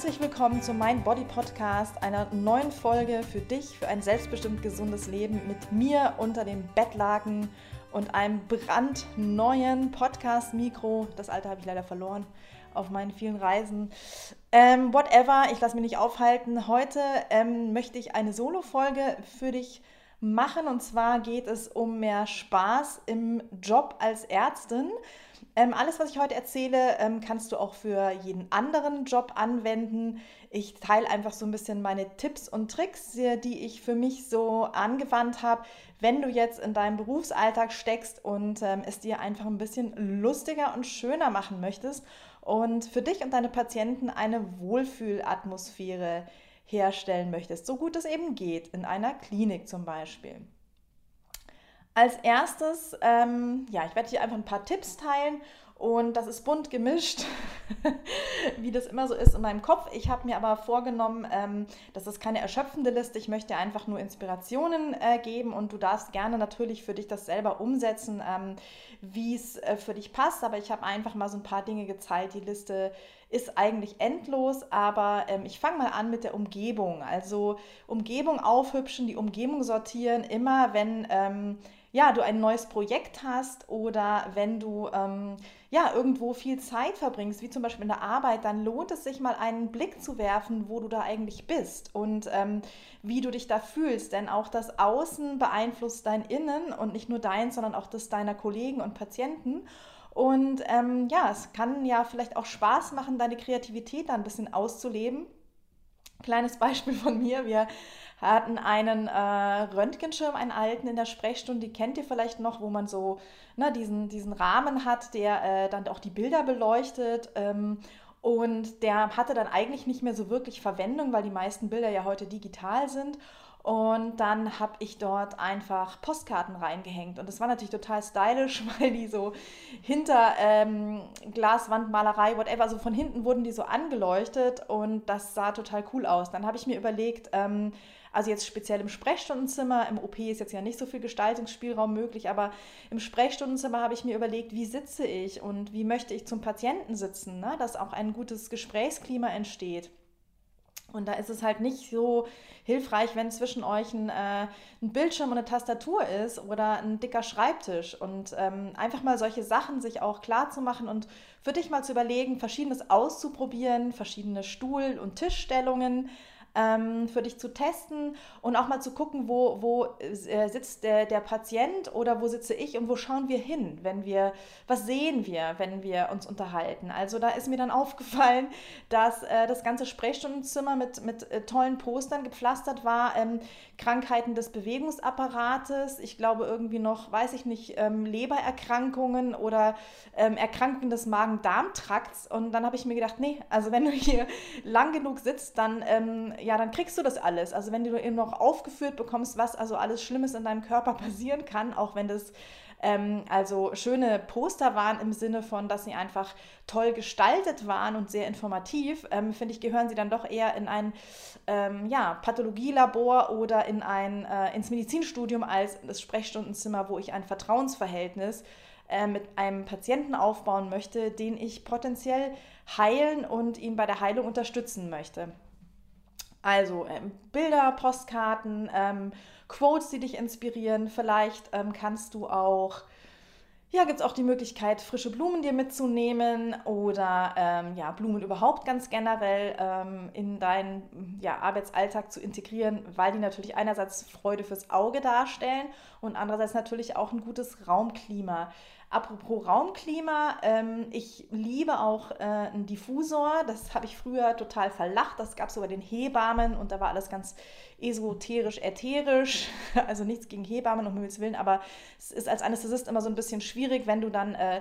Herzlich willkommen zu Mein Body Podcast, einer neuen Folge für dich, für ein selbstbestimmt gesundes Leben mit mir unter den Bettlaken und einem brandneuen Podcast-Mikro. Das alte habe ich leider verloren auf meinen vielen Reisen. Ähm, whatever, ich lasse mich nicht aufhalten. Heute ähm, möchte ich eine Solo-Folge für dich machen und zwar geht es um mehr Spaß im Job als Ärztin. Ähm, alles, was ich heute erzähle, ähm, kannst du auch für jeden anderen Job anwenden. Ich teile einfach so ein bisschen meine Tipps und Tricks, die ich für mich so angewandt habe, wenn du jetzt in deinem Berufsalltag steckst und ähm, es dir einfach ein bisschen lustiger und schöner machen möchtest und für dich und deine Patienten eine Wohlfühlatmosphäre herstellen möchtest, so gut es eben geht, in einer Klinik zum Beispiel. Als erstes, ähm, ja, ich werde hier einfach ein paar Tipps teilen und das ist bunt gemischt, wie das immer so ist in meinem Kopf. Ich habe mir aber vorgenommen, ähm, das ist keine erschöpfende Liste. Ich möchte einfach nur Inspirationen äh, geben und du darfst gerne natürlich für dich das selber umsetzen, ähm, wie es äh, für dich passt. Aber ich habe einfach mal so ein paar Dinge gezeigt. Die Liste ist eigentlich endlos, aber ähm, ich fange mal an mit der Umgebung. Also Umgebung aufhübschen, die Umgebung sortieren, immer wenn ähm, ja, du ein neues Projekt hast oder wenn du ähm, ja, irgendwo viel Zeit verbringst, wie zum Beispiel in der Arbeit, dann lohnt es sich mal einen Blick zu werfen, wo du da eigentlich bist und ähm, wie du dich da fühlst. Denn auch das Außen beeinflusst dein Innen und nicht nur dein, sondern auch das deiner Kollegen und Patienten. Und ähm, ja, es kann ja vielleicht auch Spaß machen, deine Kreativität da ein bisschen auszuleben. Kleines Beispiel von mir. Wir hatten einen äh, Röntgenschirm, einen alten in der Sprechstunde, die kennt ihr vielleicht noch, wo man so ne, diesen, diesen Rahmen hat, der äh, dann auch die Bilder beleuchtet. Ähm, und der hatte dann eigentlich nicht mehr so wirklich Verwendung, weil die meisten Bilder ja heute digital sind. Und dann habe ich dort einfach Postkarten reingehängt. Und das war natürlich total stylisch, weil die so hinter ähm, Glaswandmalerei, whatever, also von hinten wurden die so angeleuchtet und das sah total cool aus. Dann habe ich mir überlegt, ähm, also jetzt speziell im Sprechstundenzimmer, im OP ist jetzt ja nicht so viel Gestaltungsspielraum möglich, aber im Sprechstundenzimmer habe ich mir überlegt, wie sitze ich und wie möchte ich zum Patienten sitzen, ne? dass auch ein gutes Gesprächsklima entsteht. Und da ist es halt nicht so hilfreich, wenn zwischen euch ein, äh, ein Bildschirm und eine Tastatur ist oder ein dicker Schreibtisch. Und ähm, einfach mal solche Sachen sich auch klar zu machen und für dich mal zu überlegen, verschiedenes auszuprobieren, verschiedene Stuhl- und Tischstellungen ähm, für dich zu testen und auch mal zu gucken, wo, wo äh, sitzt der, der Patient oder wo sitze ich und wo schauen wir hin, wenn wir, was sehen wir, wenn wir uns unterhalten. Also da ist mir dann aufgefallen, dass äh, das ganze Sprechstundenzimmer mit, mit äh, tollen Postern gepflastert war, ähm, Krankheiten des Bewegungsapparates, ich glaube irgendwie noch, weiß ich nicht, ähm, Lebererkrankungen oder ähm, Erkrankungen des Magen-Darm-Trakts und dann habe ich mir gedacht, nee, also wenn du hier lang genug sitzt, dann ähm, ja, dann kriegst du das alles. Also wenn du eben noch aufgeführt bekommst, was also alles Schlimmes in deinem Körper passieren kann, auch wenn das ähm, also schöne Poster waren im Sinne von, dass sie einfach toll gestaltet waren und sehr informativ, ähm, finde ich, gehören sie dann doch eher in ein ähm, ja, Pathologielabor oder in ein, äh, ins Medizinstudium als das Sprechstundenzimmer, wo ich ein Vertrauensverhältnis äh, mit einem Patienten aufbauen möchte, den ich potenziell heilen und ihn bei der Heilung unterstützen möchte. Also ähm, Bilder, Postkarten, ähm, Quotes, die dich inspirieren. Vielleicht ähm, kannst du auch, ja, gibt es auch die Möglichkeit, frische Blumen dir mitzunehmen oder ähm, ja, Blumen überhaupt ganz generell ähm, in deinen ja, Arbeitsalltag zu integrieren, weil die natürlich einerseits Freude fürs Auge darstellen und andererseits natürlich auch ein gutes Raumklima Apropos Raumklima, ähm, ich liebe auch äh, einen Diffusor. Das habe ich früher total verlacht. Das gab es sogar den Hebammen und da war alles ganz esoterisch, ätherisch. Also nichts gegen Hebammen, um Himmels Willen, aber es ist als Anästhesist immer so ein bisschen schwierig, wenn du dann äh,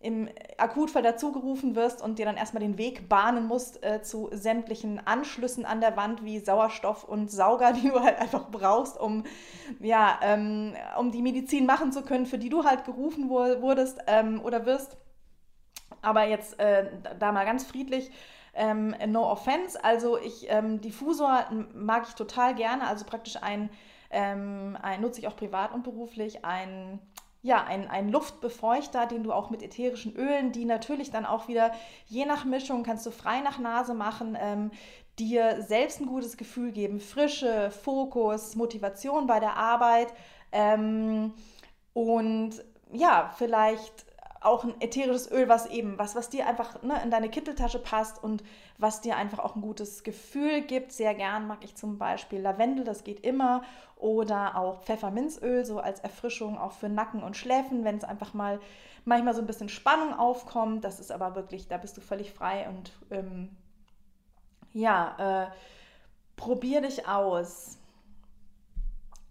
im Akutfall dazugerufen wirst und dir dann erstmal den Weg bahnen musst äh, zu sämtlichen Anschlüssen an der Wand wie Sauerstoff und Sauger, die du halt einfach brauchst, um, ja, ähm, um die Medizin machen zu können, für die du halt gerufen wurdest ähm, oder wirst. Aber jetzt äh, da mal ganz friedlich. Ähm, no offense, also ich, ähm, Diffusor mag ich total gerne, also praktisch ein, ähm, ein nutze ich auch privat und beruflich, ein ja, ein, ein Luftbefeuchter, den du auch mit ätherischen Ölen, die natürlich dann auch wieder je nach Mischung kannst du frei nach Nase machen, ähm, dir selbst ein gutes Gefühl geben, Frische, Fokus, Motivation bei der Arbeit ähm, und ja, vielleicht auch ein ätherisches Öl, was eben, was, was dir einfach ne, in deine Kitteltasche passt und was dir einfach auch ein gutes Gefühl gibt. Sehr gern mag ich zum Beispiel Lavendel, das geht immer. Oder auch Pfefferminzöl, so als Erfrischung auch für Nacken und Schläfen, wenn es einfach mal manchmal so ein bisschen Spannung aufkommt. Das ist aber wirklich, da bist du völlig frei und ähm, ja, äh, probier dich aus.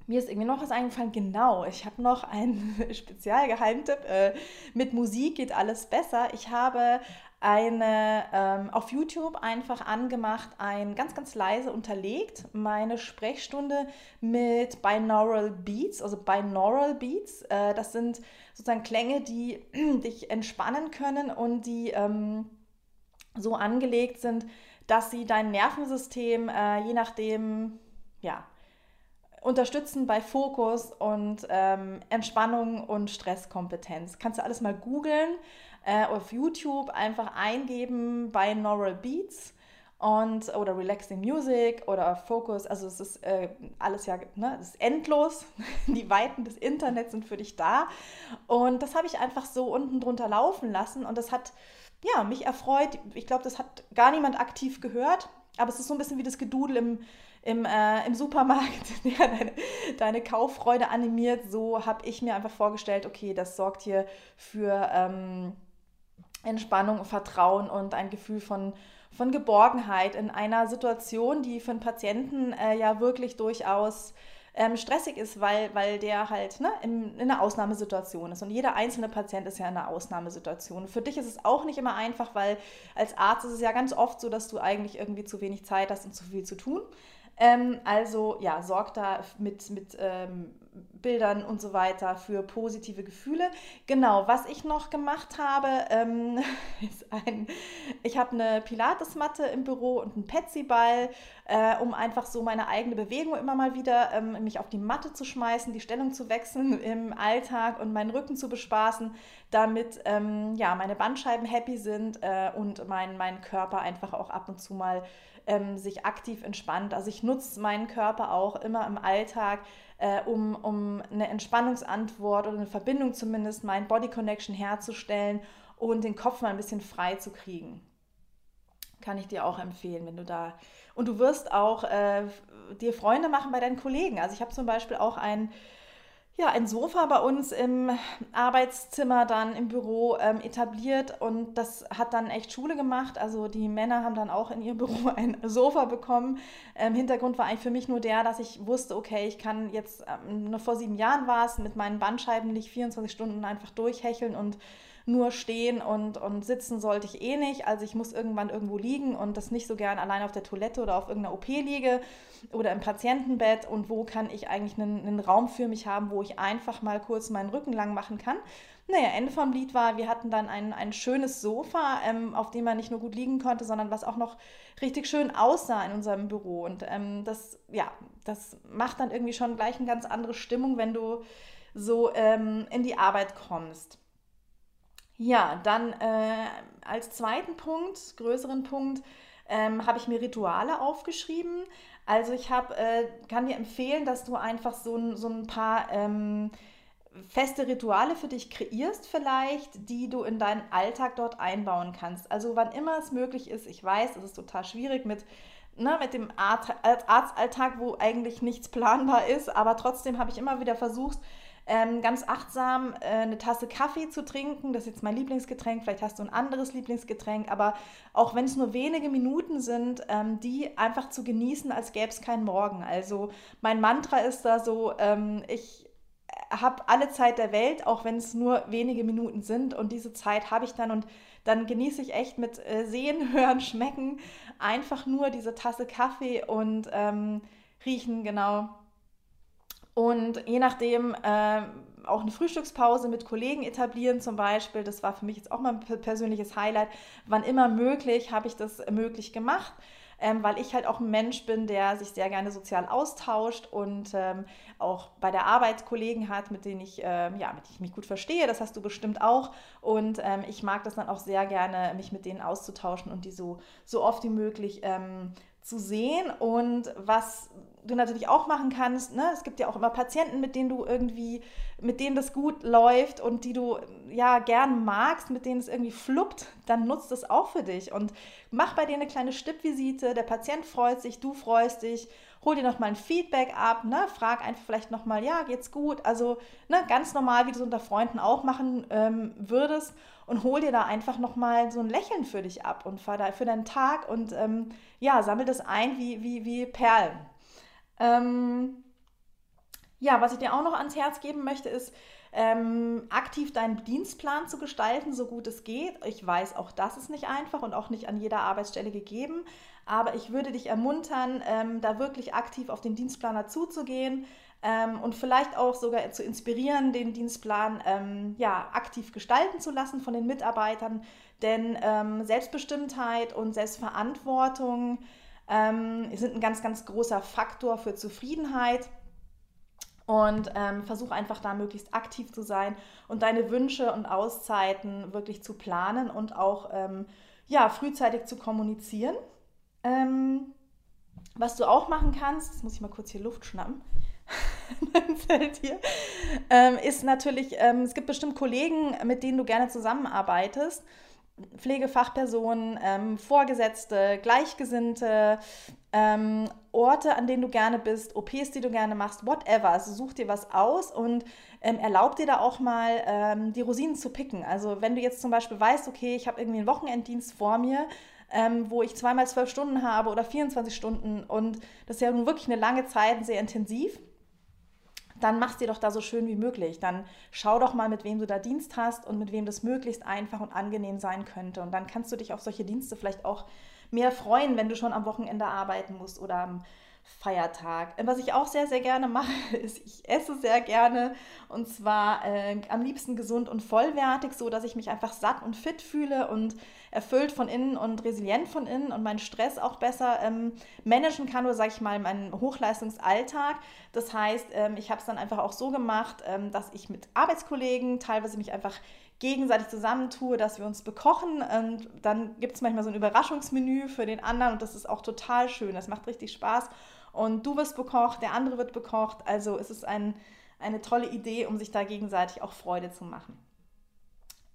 Mir ist irgendwie noch was eingefallen. Genau, ich habe noch einen Spezialgeheimtipp. Äh, mit Musik geht alles besser. Ich habe eine ähm, auf YouTube einfach angemacht, ein ganz, ganz leise unterlegt, meine Sprechstunde mit Binaural Beats, also Binaural Beats. Äh, das sind sozusagen Klänge, die dich entspannen können und die ähm, so angelegt sind, dass sie dein Nervensystem, äh, je nachdem, ja, unterstützen bei Fokus und ähm, Entspannung und Stresskompetenz. Kannst du alles mal googeln, äh, auf YouTube einfach eingeben bei Neural Beats und oder Relaxing Music oder Focus. Also es ist äh, alles ja, ne, es ist endlos. Die Weiten des Internets sind für dich da. Und das habe ich einfach so unten drunter laufen lassen und das hat ja, mich erfreut. Ich glaube, das hat gar niemand aktiv gehört, aber es ist so ein bisschen wie das Gedudel im, im, äh, im Supermarkt, der deine, deine Kauffreude animiert. So habe ich mir einfach vorgestellt, okay, das sorgt hier für ähm, Entspannung, Vertrauen und ein Gefühl von, von Geborgenheit in einer Situation, die für einen Patienten äh, ja wirklich durchaus ähm, stressig ist, weil, weil der halt ne, in, in, einer Ausnahmesituation ist. Und jeder einzelne Patient ist ja in einer Ausnahmesituation. Für dich ist es auch nicht immer einfach, weil als Arzt ist es ja ganz oft so, dass du eigentlich irgendwie zu wenig Zeit hast und zu viel zu tun. Ähm, also ja, sorg da mit, mit ähm, Bildern und so weiter für positive Gefühle. Genau, was ich noch gemacht habe, ähm, ist ein, ich habe eine Pilatesmatte im Büro und einen Petsy-Ball, äh, um einfach so meine eigene Bewegung immer mal wieder ähm, mich auf die Matte zu schmeißen, die Stellung zu wechseln im Alltag und meinen Rücken zu bespaßen, damit ähm, ja, meine Bandscheiben happy sind äh, und mein, mein Körper einfach auch ab und zu mal ähm, sich aktiv entspannt. Also ich nutze meinen Körper auch immer im Alltag, äh, um, um eine Entspannungsantwort oder eine Verbindung zumindest, mein Body Connection herzustellen und den Kopf mal ein bisschen frei zu kriegen. Kann ich dir auch empfehlen, wenn du da. Und du wirst auch äh, dir Freunde machen bei deinen Kollegen. Also ich habe zum Beispiel auch einen ja, ein Sofa bei uns im Arbeitszimmer dann im Büro ähm, etabliert und das hat dann echt Schule gemacht. Also die Männer haben dann auch in ihr Büro ein Sofa bekommen. Ähm, Hintergrund war eigentlich für mich nur der, dass ich wusste, okay, ich kann jetzt, ähm, noch vor sieben Jahren war es, mit meinen Bandscheiben nicht 24 Stunden einfach durchhecheln und nur stehen und, und sitzen sollte ich eh nicht. Also ich muss irgendwann irgendwo liegen und das nicht so gern allein auf der Toilette oder auf irgendeiner OP liege oder im Patientenbett. Und wo kann ich eigentlich einen, einen Raum für mich haben, wo ich einfach mal kurz meinen Rücken lang machen kann. Naja, Ende vom Lied war, wir hatten dann ein, ein schönes Sofa, ähm, auf dem man nicht nur gut liegen konnte, sondern was auch noch richtig schön aussah in unserem Büro. Und ähm, das, ja, das macht dann irgendwie schon gleich eine ganz andere Stimmung, wenn du so ähm, in die Arbeit kommst. Ja, dann äh, als zweiten Punkt, größeren Punkt, ähm, habe ich mir Rituale aufgeschrieben. Also ich hab, äh, kann dir empfehlen, dass du einfach so, so ein paar ähm, feste Rituale für dich kreierst vielleicht, die du in deinen Alltag dort einbauen kannst. Also wann immer es möglich ist, ich weiß, es ist total schwierig mit, ne, mit dem Arzt, Arztalltag, wo eigentlich nichts planbar ist, aber trotzdem habe ich immer wieder versucht, ähm, ganz achtsam äh, eine Tasse Kaffee zu trinken. Das ist jetzt mein Lieblingsgetränk. Vielleicht hast du ein anderes Lieblingsgetränk, aber auch wenn es nur wenige Minuten sind, ähm, die einfach zu genießen, als gäbe es keinen Morgen. Also mein Mantra ist da so, ähm, ich habe alle Zeit der Welt, auch wenn es nur wenige Minuten sind. Und diese Zeit habe ich dann und dann genieße ich echt mit äh, Sehen, Hören, Schmecken einfach nur diese Tasse Kaffee und ähm, riechen, genau. Und je nachdem äh, auch eine Frühstückspause mit Kollegen etablieren zum Beispiel. Das war für mich jetzt auch mal ein persönliches Highlight. Wann immer möglich habe ich das möglich gemacht. ähm, weil ich halt auch ein Mensch bin, der sich sehr gerne sozial austauscht und ähm, auch bei der Arbeit Kollegen hat, mit denen ich, ähm, ja, mit denen ich mich gut verstehe. Das hast du bestimmt auch. Und ähm, ich mag das dann auch sehr gerne, mich mit denen auszutauschen und die so, so oft wie möglich ähm, zu sehen. Und was du natürlich auch machen kannst, ne? es gibt ja auch immer Patienten, mit denen du irgendwie, mit denen das gut läuft und die du ja gern magst, mit denen es irgendwie fluppt, dann nutzt das auch für dich und mach bei dir eine kleine Stippvisite. Der Patient freut sich, du freust dich. Hol dir nochmal ein Feedback ab, ne? frag einfach vielleicht nochmal, ja, geht's gut? Also ne, ganz normal, wie du es unter Freunden auch machen ähm, würdest und hol dir da einfach nochmal so ein Lächeln für dich ab und für, deinen Tag und ähm, ja, sammel das ein wie, wie, wie Perlen. Ähm, ja, was ich dir auch noch ans Herz geben möchte, ist, ähm, aktiv deinen Dienstplan zu gestalten, so gut es geht. Ich weiß, auch das ist nicht einfach und auch nicht an jeder Arbeitsstelle gegeben. Aber ich würde dich ermuntern, ähm, da wirklich aktiv auf den Dienstplaner zuzugehen ähm, und vielleicht auch sogar zu inspirieren, den Dienstplan ähm, ja, aktiv gestalten zu lassen von den Mitarbeitern. Denn ähm, Selbstbestimmtheit und Selbstverantwortung ähm, sind ein ganz, ganz großer Faktor für Zufriedenheit. Und ähm, versuch einfach da möglichst aktiv zu sein und deine Wünsche und Auszeiten wirklich zu planen und auch ähm, ja, frühzeitig zu kommunizieren. Ähm, was du auch machen kannst, jetzt muss ich mal kurz hier Luft schnappen, mein Feld hier, ähm, ist natürlich, ähm, es gibt bestimmt Kollegen, mit denen du gerne zusammenarbeitest. Pflegefachpersonen, ähm, Vorgesetzte, Gleichgesinnte, ähm, Orte, an denen du gerne bist, OPs, die du gerne machst, whatever. Also such dir was aus und ähm, erlaub dir da auch mal ähm, die Rosinen zu picken. Also wenn du jetzt zum Beispiel weißt, okay, ich habe irgendwie einen Wochenenddienst vor mir, ähm, wo ich zweimal zwölf Stunden habe oder 24 Stunden und das ist ja nun wirklich eine lange Zeit, sehr intensiv, dann mach es dir doch da so schön wie möglich. Dann schau doch mal, mit wem du da Dienst hast und mit wem das möglichst einfach und angenehm sein könnte. Und dann kannst du dich auf solche Dienste vielleicht auch mehr freuen, wenn du schon am Wochenende arbeiten musst oder am Feiertag. Was ich auch sehr, sehr gerne mache, ist, ich esse sehr gerne und zwar äh, am liebsten gesund und vollwertig, so dass ich mich einfach satt und fit fühle und erfüllt von innen und resilient von innen und meinen Stress auch besser ähm, managen kann oder sage ich mal meinen Hochleistungsalltag. Das heißt, ähm, ich habe es dann einfach auch so gemacht, ähm, dass ich mit Arbeitskollegen teilweise mich einfach gegenseitig zusammentue, dass wir uns bekochen und dann gibt es manchmal so ein Überraschungsmenü für den anderen und das ist auch total schön. Das macht richtig Spaß und du wirst bekocht, der andere wird bekocht. Also es ist ein, eine tolle Idee, um sich da gegenseitig auch Freude zu machen.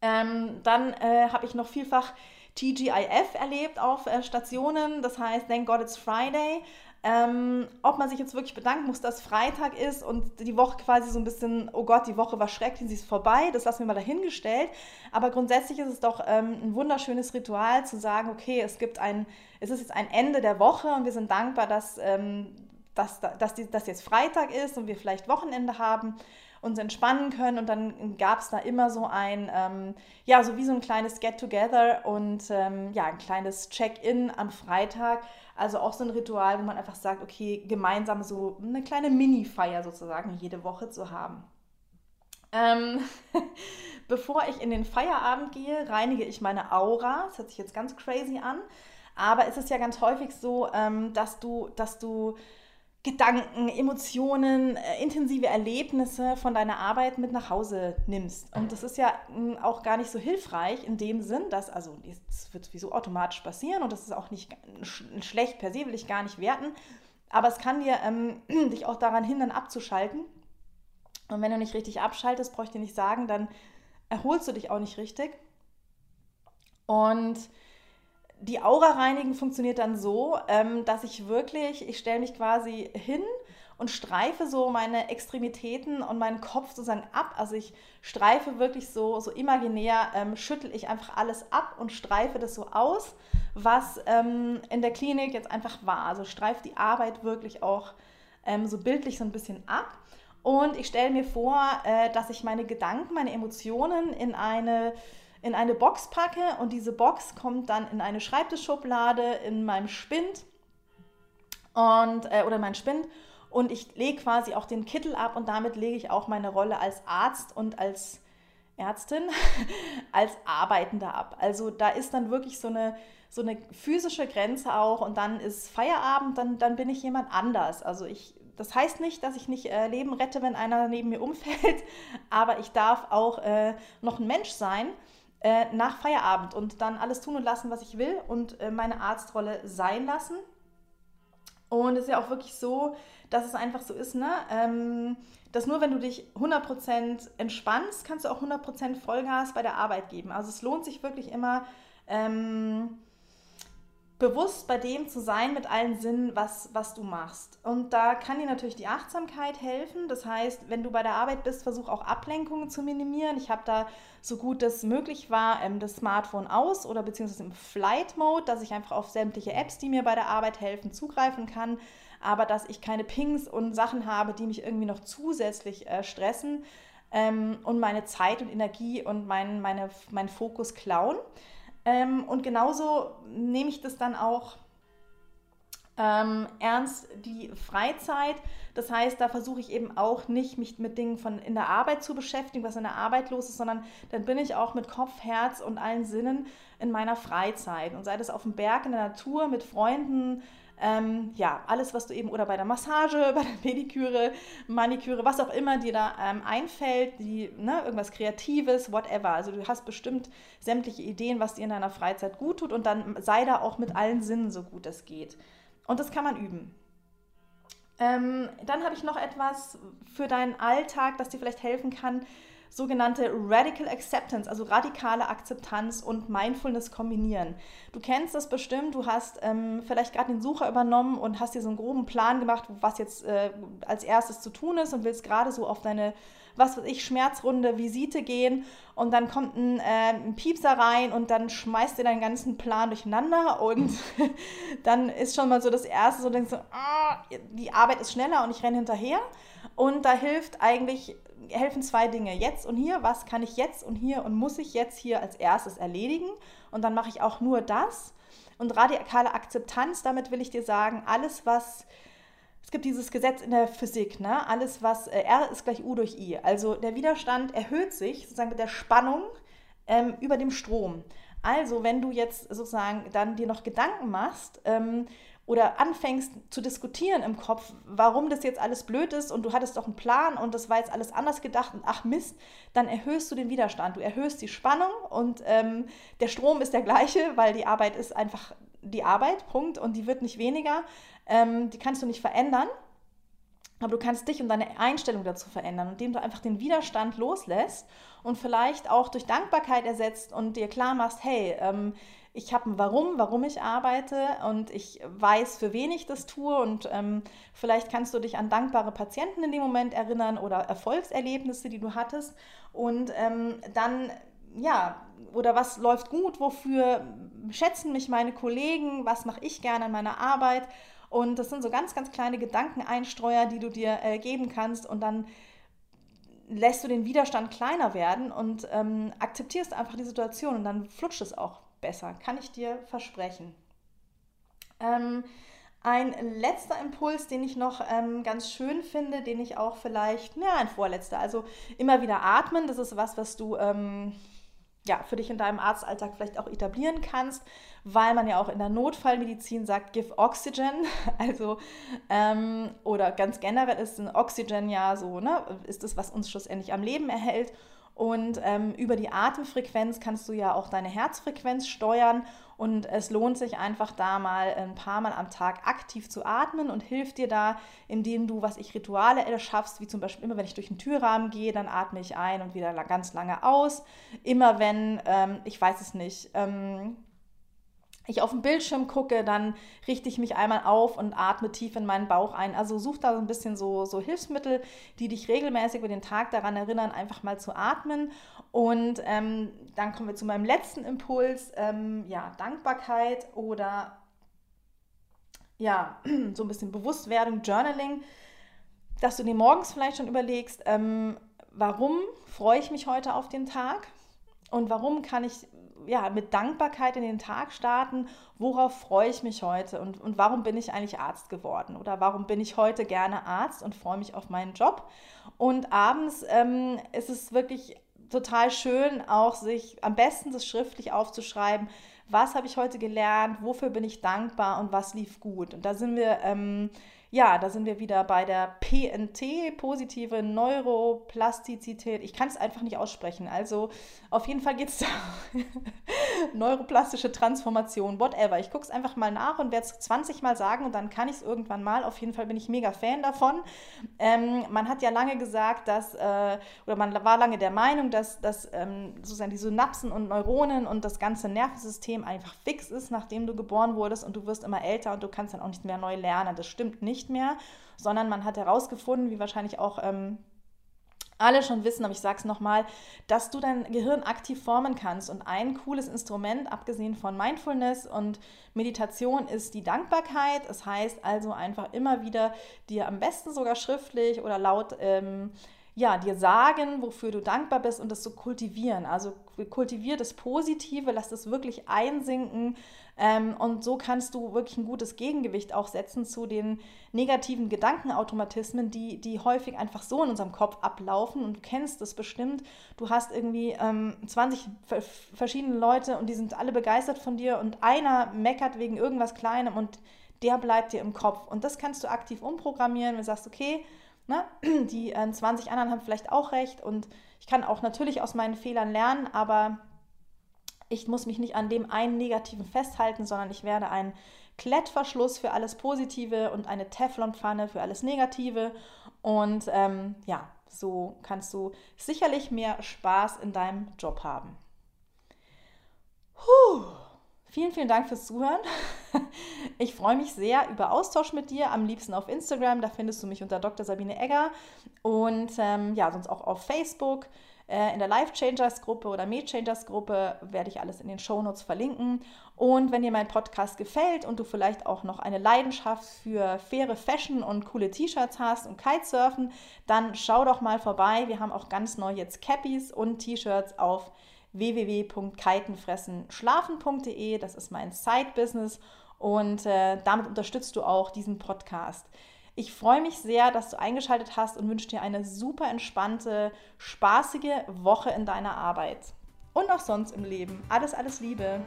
Ähm, dann äh, habe ich noch vielfach TGIF erlebt auf äh, Stationen, das heißt Thank God It's Friday. Ähm, ob man sich jetzt wirklich bedanken muss, dass Freitag ist und die Woche quasi so ein bisschen, oh Gott, die Woche war schrecklich, sie ist vorbei, das lassen wir mal dahingestellt. Aber grundsätzlich ist es doch ähm, ein wunderschönes Ritual zu sagen, okay, es gibt ein, es ist jetzt ein Ende der Woche und wir sind dankbar, dass, ähm, dass, dass, die, dass jetzt Freitag ist und wir vielleicht Wochenende haben uns entspannen können. Und dann gab es da immer so ein, ähm, ja, so wie so ein kleines Get-Together und ähm, ja, ein kleines Check-in am Freitag. Also auch so ein Ritual, wo man einfach sagt, okay, gemeinsam so eine kleine Mini-Feier sozusagen jede Woche zu haben. Ähm, bevor ich in den Feierabend gehe, reinige ich meine Aura. Das hört sich jetzt ganz crazy an. Aber es ist ja ganz häufig so, ähm, dass du, dass du Gedanken, Emotionen, äh, intensive Erlebnisse von deiner Arbeit mit nach Hause nimmst. Und das ist ja hm, auch gar nicht so hilfreich in dem Sinn, dass, also es wird sowieso automatisch passieren und das ist auch nicht schlecht per se, will ich gar nicht werten, aber es kann dir ähm, dich auch daran hindern, abzuschalten. Und wenn du nicht richtig abschaltest, brauche ich dir nicht sagen, dann erholst du dich auch nicht richtig. Und die Aura reinigen funktioniert dann so, ähm, dass ich wirklich, ich stelle mich quasi hin und streife so meine Extremitäten und meinen Kopf sozusagen ab. Also ich streife wirklich so, so imaginär, ähm, schüttel ich einfach alles ab und streife das so aus, was ähm, in der Klinik jetzt einfach war. Also streife die Arbeit wirklich auch ähm, so bildlich so ein bisschen ab. Und ich stelle mir vor, äh, dass ich meine Gedanken, meine Emotionen in eine in eine Box packe und diese Box kommt dann in eine Schreibtischschublade in meinem Spind und, äh, oder mein Spind und ich lege quasi auch den Kittel ab und damit lege ich auch meine Rolle als Arzt und als Ärztin als Arbeitende ab. Also da ist dann wirklich so eine, so eine physische Grenze auch und dann ist Feierabend, dann, dann bin ich jemand anders. Also ich, das heißt nicht, dass ich nicht äh, Leben rette, wenn einer neben mir umfällt, aber ich darf auch äh, noch ein Mensch sein äh, nach Feierabend und dann alles tun und lassen, was ich will und äh, meine Arztrolle sein lassen. Und es ist ja auch wirklich so, dass es einfach so ist, ne? Ähm, dass nur wenn du dich 100% entspannst, kannst du auch 100% Vollgas bei der Arbeit geben. Also es lohnt sich wirklich immer, ähm, bewusst bei dem zu sein mit allen Sinnen, was, was du machst. Und da kann dir natürlich die Achtsamkeit helfen. Das heißt, wenn du bei der Arbeit bist, versuch auch Ablenkungen zu minimieren. Ich habe da so gut es möglich war ähm, das Smartphone aus oder beziehungsweise im Flight Mode, dass ich einfach auf sämtliche Apps, die mir bei der Arbeit helfen, zugreifen kann aber dass ich keine Pings und Sachen habe, die mich irgendwie noch zusätzlich äh, stressen ähm, und meine Zeit und Energie und mein, meine, mein Fokus klauen. Ähm, und genauso nehme ich das dann auch ähm, ernst die Freizeit. Das heißt, da versuche ich eben auch nicht, mich mit Dingen von in der Arbeit zu beschäftigen, was in der Arbeit los ist, sondern dann bin ich auch mit Kopf, Herz und allen Sinnen in meiner Freizeit. Und sei das auf dem Berg, in der Natur, mit Freunden, ähm, ja, alles, was du eben, oder bei der Massage, bei der Pediküre, Maniküre, was auch immer dir da ähm, einfällt, die, ne, irgendwas Kreatives, whatever. Also du hast bestimmt sämtliche Ideen, was dir in deiner Freizeit gut tut und dann sei da auch mit allen Sinnen so gut es geht. Und das kann man üben. Ähm, dann habe ich noch etwas für deinen Alltag, das dir vielleicht helfen kann sogenannte Radical Acceptance, also radikale Akzeptanz und Mindfulness kombinieren. Du kennst das bestimmt, du hast ähm, vielleicht gerade den Sucher übernommen und hast dir so einen groben Plan gemacht, was jetzt äh, als erstes zu tun ist und willst gerade so auf deine was weiß ich, Schmerzrunde, Visite gehen und dann kommt ein, äh, ein Piepser rein und dann schmeißt dir deinen ganzen Plan durcheinander und dann ist schon mal so das Erste, so denkst du, ah, die Arbeit ist schneller und ich renne hinterher und da hilft eigentlich helfen zwei Dinge. Jetzt und hier, was kann ich jetzt und hier und muss ich jetzt hier als erstes erledigen? Und dann mache ich auch nur das. Und radikale Akzeptanz, damit will ich dir sagen, alles, was es gibt dieses Gesetz in der Physik, ne? alles was äh, R ist gleich U durch I. Also der Widerstand erhöht sich sozusagen mit der Spannung ähm, über dem Strom. Also wenn du jetzt sozusagen dann dir noch Gedanken machst, ähm, oder anfängst zu diskutieren im Kopf, warum das jetzt alles blöd ist und du hattest doch einen Plan und das war jetzt alles anders gedacht und ach Mist, dann erhöhst du den Widerstand, du erhöhst die Spannung und ähm, der Strom ist der gleiche, weil die Arbeit ist einfach die Arbeit, Punkt, und die wird nicht weniger, ähm, die kannst du nicht verändern. Aber du kannst dich und deine Einstellung dazu verändern, indem du einfach den Widerstand loslässt und vielleicht auch durch Dankbarkeit ersetzt und dir klar machst, hey, ähm, ich habe ein Warum, warum ich arbeite und ich weiß, für wen ich das tue und ähm, vielleicht kannst du dich an dankbare Patienten in dem Moment erinnern oder Erfolgserlebnisse, die du hattest und ähm, dann ja, oder was läuft gut, wofür schätzen mich meine Kollegen, was mache ich gerne an meiner Arbeit und das sind so ganz, ganz kleine Gedankeneinstreuer, die du dir äh, geben kannst. Und dann lässt du den Widerstand kleiner werden und ähm, akzeptierst einfach die Situation. Und dann flutscht es auch besser, kann ich dir versprechen. Ähm, ein letzter Impuls, den ich noch ähm, ganz schön finde, den ich auch vielleicht, ja, ein vorletzter, also immer wieder atmen, das ist was, was du ähm, ja, für dich in deinem Arztalltag vielleicht auch etablieren kannst, weil man ja auch in der Notfallmedizin sagt, give Oxygen, also ähm, oder ganz generell ist ein Oxygen ja so, ne, ist das, was uns schlussendlich am Leben erhält und ähm, über die Atemfrequenz kannst du ja auch deine Herzfrequenz steuern. Und es lohnt sich einfach da mal ein paar Mal am Tag aktiv zu atmen und hilft dir da, indem du, was ich Rituale erschaffst, wie zum Beispiel immer, wenn ich durch den Türrahmen gehe, dann atme ich ein und wieder ganz lange aus. Immer wenn, ähm, ich weiß es nicht, ähm, ich auf den Bildschirm gucke, dann richte ich mich einmal auf und atme tief in meinen Bauch ein. Also such da so ein bisschen so, so Hilfsmittel, die dich regelmäßig über den Tag daran erinnern, einfach mal zu atmen. Und ähm, dann kommen wir zu meinem letzten Impuls, ähm, ja, Dankbarkeit oder ja, so ein bisschen Bewusstwerdung, Journaling, dass du dir morgens vielleicht schon überlegst, ähm, warum freue ich mich heute auf den Tag und warum kann ich ja, mit Dankbarkeit in den Tag starten, worauf freue ich mich heute und, und warum bin ich eigentlich Arzt geworden oder warum bin ich heute gerne Arzt und freue mich auf meinen Job. Und abends ähm, ist es wirklich total schön, auch sich am besten das schriftlich aufzuschreiben. Was habe ich heute gelernt? Wofür bin ich dankbar und was lief gut? Und da sind wir ähm, ja, da sind wir wieder bei der PNT, positive Neuroplastizität. Ich kann es einfach nicht aussprechen. Also auf jeden Fall geht es da. Neuroplastische Transformation, whatever. Ich gucke es einfach mal nach und werde es 20 Mal sagen und dann kann ich es irgendwann mal. Auf jeden Fall bin ich mega Fan davon. Ähm, man hat ja lange gesagt, dass, äh, oder man war lange der Meinung, dass, dass ähm, sozusagen die Synapsen und Neuronen und das ganze Nervensystem einfach fix ist, nachdem du geboren wurdest und du wirst immer älter und du kannst dann auch nicht mehr neu lernen. Das stimmt nicht mehr, sondern man hat herausgefunden, wie wahrscheinlich auch ähm, alle schon wissen, aber ich sage es nochmal, dass du dein Gehirn aktiv formen kannst. Und ein cooles Instrument, abgesehen von Mindfulness und Meditation, ist die Dankbarkeit. Das heißt also einfach immer wieder dir am besten sogar schriftlich oder laut ähm, ja, dir sagen, wofür du dankbar bist und das so kultivieren. Also kultivier das Positive, lass das wirklich einsinken ähm, und so kannst du wirklich ein gutes Gegengewicht auch setzen zu den negativen Gedankenautomatismen, die, die häufig einfach so in unserem Kopf ablaufen und du kennst das bestimmt. Du hast irgendwie ähm, 20 verschiedene Leute und die sind alle begeistert von dir und einer meckert wegen irgendwas Kleinem und der bleibt dir im Kopf. Und das kannst du aktiv umprogrammieren, du sagst, okay, Ne? Die äh, 20 anderen haben vielleicht auch recht und ich kann auch natürlich aus meinen Fehlern lernen, aber ich muss mich nicht an dem einen Negativen festhalten, sondern ich werde ein Klettverschluss für alles Positive und eine Teflonpfanne für alles Negative. Und ähm, ja, so kannst du sicherlich mehr Spaß in deinem Job haben. Puh. Vielen, vielen Dank fürs Zuhören. Ich freue mich sehr über Austausch mit dir, am liebsten auf Instagram, da findest du mich unter Dr. Sabine Egger und ähm, ja, sonst auch auf Facebook. Äh, in der Life Changers Gruppe oder Med Changers Gruppe werde ich alles in den Show Notes verlinken. Und wenn dir mein Podcast gefällt und du vielleicht auch noch eine Leidenschaft für faire Fashion und coole T-Shirts hast und Kitesurfen, dann schau doch mal vorbei. Wir haben auch ganz neu jetzt Cappies und T-Shirts auf www.kitenfressenschlafen.de. Das ist mein Side-Business und äh, damit unterstützt du auch diesen Podcast. Ich freue mich sehr, dass du eingeschaltet hast und wünsche dir eine super entspannte, spaßige Woche in deiner Arbeit und auch sonst im Leben. Alles, alles Liebe.